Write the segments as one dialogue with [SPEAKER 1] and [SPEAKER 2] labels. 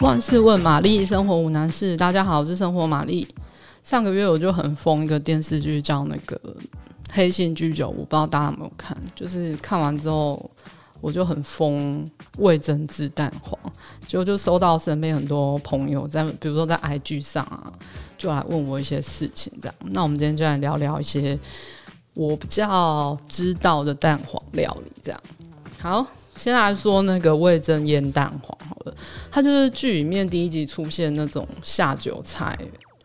[SPEAKER 1] 万事问玛丽，生活无难事。大家好，我是生活玛丽。上个月我就很疯一个电视剧，叫那个《黑心居酒屋》，不知道大家有没有看？就是看完之后，我就很疯味噌汁蛋黄，结果就收到身边很多朋友在，比如说在 IG 上啊，就来问我一些事情，这样。那我们今天就来聊聊一些我比较知道的蛋黄料理，这样。好。先来说那个味增腌蛋黄好了，它就是剧里面第一集出现那种下酒菜，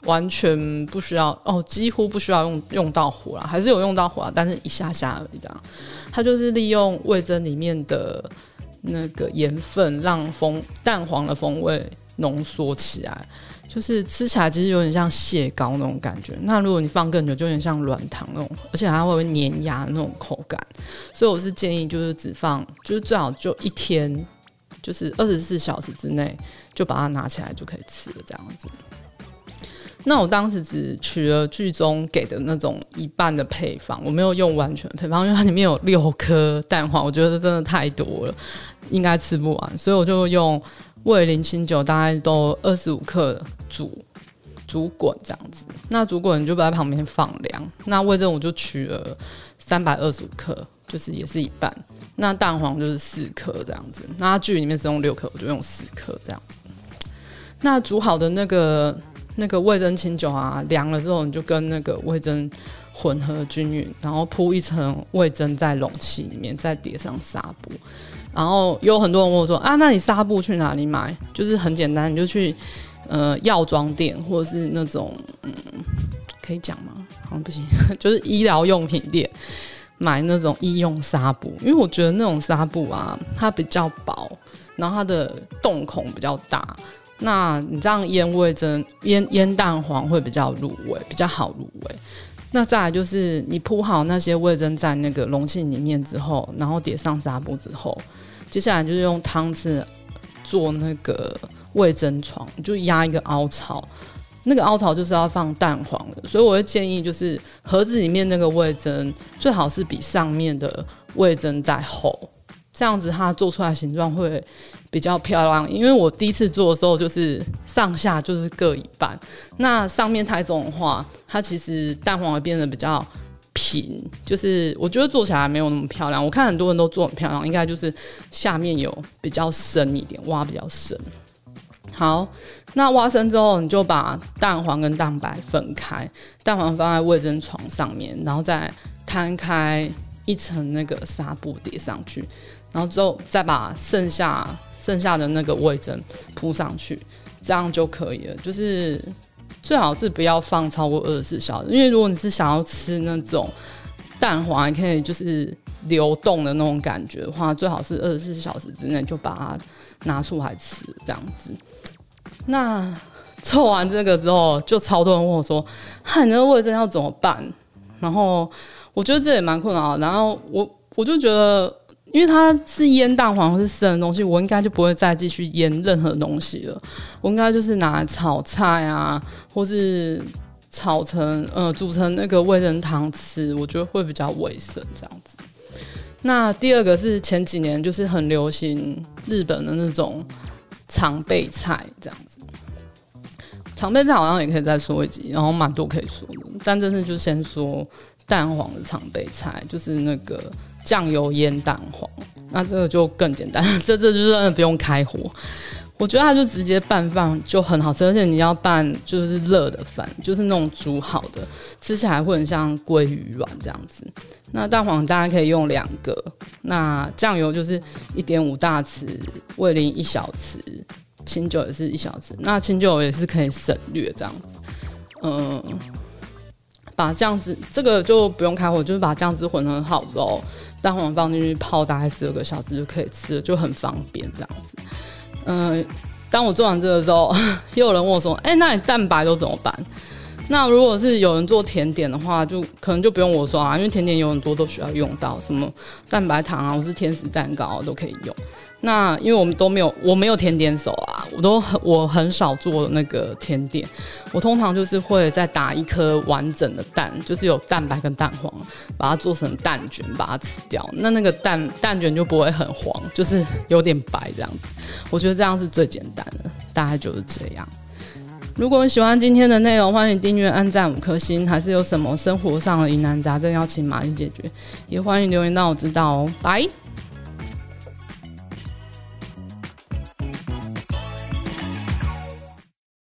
[SPEAKER 1] 完全不需要哦，几乎不需要用用到火啦，还是有用到火啊，但是一下下而已这样。它就是利用味增里面的那个盐分，让风蛋黄的风味浓缩起来。就是吃起来其实有点像蟹膏那种感觉，那如果你放更久，就有点像软糖那种，而且还会粘牙那种口感。所以我是建议，就是只放，就是最好就一天，就是二十四小时之内就把它拿起来就可以吃了这样子。那我当时只取了剧中给的那种一半的配方，我没有用完全配方，因为它里面有六颗蛋黄，我觉得真的太多了，应该吃不完，所以我就用。味淋清酒大概都二十五克煮煮滚这样子，那煮滚你就不在旁边放凉。那味噌我就取了三百二十五克，就是也是一半。那蛋黄就是四克这样子。那它剧里面是用六克，我就用四克这样子。那煮好的那个那个味噌清酒啊，凉了之后你就跟那个味噌混合均匀，然后铺一层味噌在容器里面，再叠上纱布。然后有很多人问我说啊，那你纱布去哪里买？就是很简单，你就去呃药妆店或者是那种嗯，可以讲吗？好像不行，就是医疗用品店买那种医用纱布，因为我觉得那种纱布啊，它比较薄，然后它的洞孔比较大，那你这样腌味蒸、腌腌蛋黄会比较入味，比较好入味。那再来就是你铺好那些味噌在那个容器里面之后，然后叠上纱布之后，接下来就是用汤匙做那个味噌床，就压一个凹槽，那个凹槽就是要放蛋黄的，所以我会建议就是盒子里面那个味噌最好是比上面的味噌再厚。这样子它做出来形状会比较漂亮，因为我第一次做的时候就是上下就是各一半，那上面太重的话，它其实蛋黄会变得比较平，就是我觉得做起来没有那么漂亮。我看很多人都做很漂亮，应该就是下面有比较深一点，挖比较深。好，那挖深之后，你就把蛋黄跟蛋白分开，蛋黄放在味噌床上面，然后再摊开一层那个纱布叠上去。然后之后再把剩下剩下的那个味噌铺上去，这样就可以了。就是最好是不要放超过二十四小时，因为如果你是想要吃那种蛋黄，可以就是流动的那种感觉的话，最好是二十四小时之内就把它拿出来吃，这样子。那做完这个之后，就超多人问我说：“嗨，你那个味噌要怎么办？”然后我觉得这也蛮困扰。然后我我就觉得。因为它是腌蛋黄或是生的东西，我应该就不会再继续腌任何东西了。我应该就是拿来炒菜啊，或是炒成呃煮成那个味噌汤吃，我觉得会比较卫生这样子。那第二个是前几年就是很流行日本的那种常备菜这样子。常备菜好像也可以再说一集，然后蛮多可以说的，但这次就先说蛋黄的常备菜，就是那个。酱油腌蛋黄，那这个就更简单，这这就真的不用开火。我觉得它就直接拌饭就很好吃，而且你要拌就是热的饭，就是那种煮好的，吃起来会很像鲑鱼卵这样子。那蛋黄大家可以用两个，那酱油就是一点五大匙，味淋一小匙，清酒也是一小匙。那清酒也是可以省略这样子，嗯。把酱汁这个就不用开火，就是把酱汁混合好之后，蛋黄放进去泡大概十二个小时就可以吃了，就很方便这样子。嗯、当我做完这个之后，又有人问我说：“哎、那你蛋白都怎么办？”那如果是有人做甜点的话，就可能就不用我说啊，因为甜点有很多都需要用到什么蛋白糖啊，或是天使蛋糕，都可以用。那因为我们都没有，我没有甜点手啊，我都很我很少做那个甜点。我通常就是会再打一颗完整的蛋，就是有蛋白跟蛋黄，把它做成蛋卷，把它吃掉。那那个蛋蛋卷就不会很黄，就是有点白这样子。我觉得这样是最简单的。大概就是这样。如果你喜欢今天的内容，欢迎订阅、按赞五颗星。还是有什么生活上的疑难杂症要请玛丽解决，也欢迎留言让我知道哦。拜。